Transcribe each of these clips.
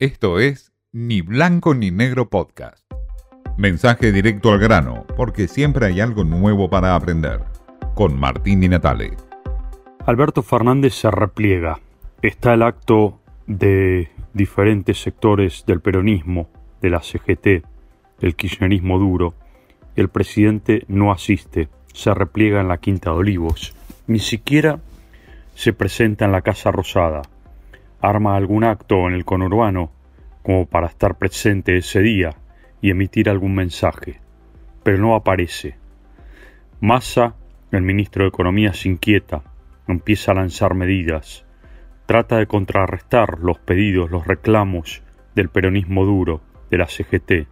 Esto es Ni Blanco ni Negro Podcast. Mensaje directo al grano, porque siempre hay algo nuevo para aprender. Con Martín Di Natale. Alberto Fernández se repliega. Está el acto de diferentes sectores del peronismo, de la CGT, del kirchnerismo duro, el presidente no asiste, se repliega en la Quinta de Olivos. Ni siquiera se presenta en la Casa Rosada. Arma algún acto en el conurbano como para estar presente ese día y emitir algún mensaje, pero no aparece. Massa, el ministro de Economía, se inquieta, empieza a lanzar medidas, trata de contrarrestar los pedidos, los reclamos del peronismo duro, de la CGT,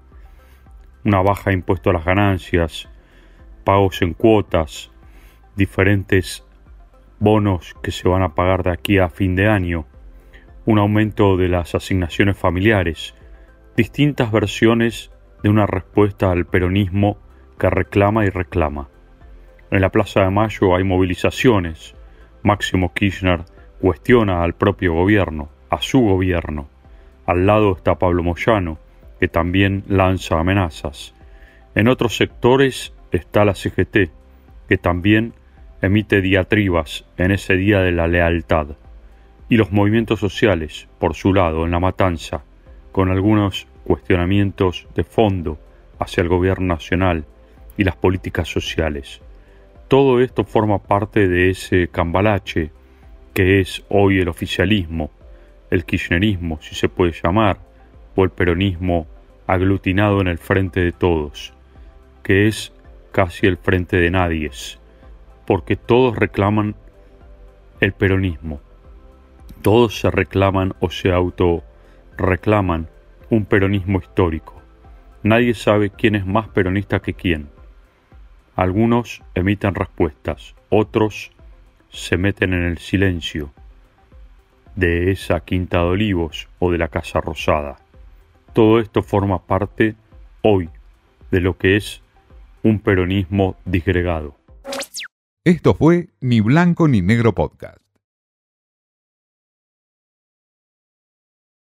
una baja de impuesto a las ganancias, pagos en cuotas, diferentes bonos que se van a pagar de aquí a fin de año, un aumento de las asignaciones familiares, distintas versiones de una respuesta al peronismo que reclama y reclama. En la Plaza de Mayo hay movilizaciones. Máximo Kirchner cuestiona al propio gobierno, a su gobierno. Al lado está Pablo Moyano, que también lanza amenazas. En otros sectores está la CGT, que también emite diatribas en ese día de la lealtad y los movimientos sociales, por su lado, en la matanza, con algunos cuestionamientos de fondo hacia el gobierno nacional y las políticas sociales. Todo esto forma parte de ese cambalache que es hoy el oficialismo, el kirchnerismo, si se puede llamar, o el peronismo aglutinado en el frente de todos, que es casi el frente de nadie, porque todos reclaman el peronismo, todos se reclaman o se auto reclaman un peronismo histórico. Nadie sabe quién es más peronista que quién. Algunos emiten respuestas, otros se meten en el silencio de esa quinta de olivos o de la Casa Rosada. Todo esto forma parte hoy de lo que es un peronismo disgregado. Esto fue Ni Blanco ni Negro Podcast.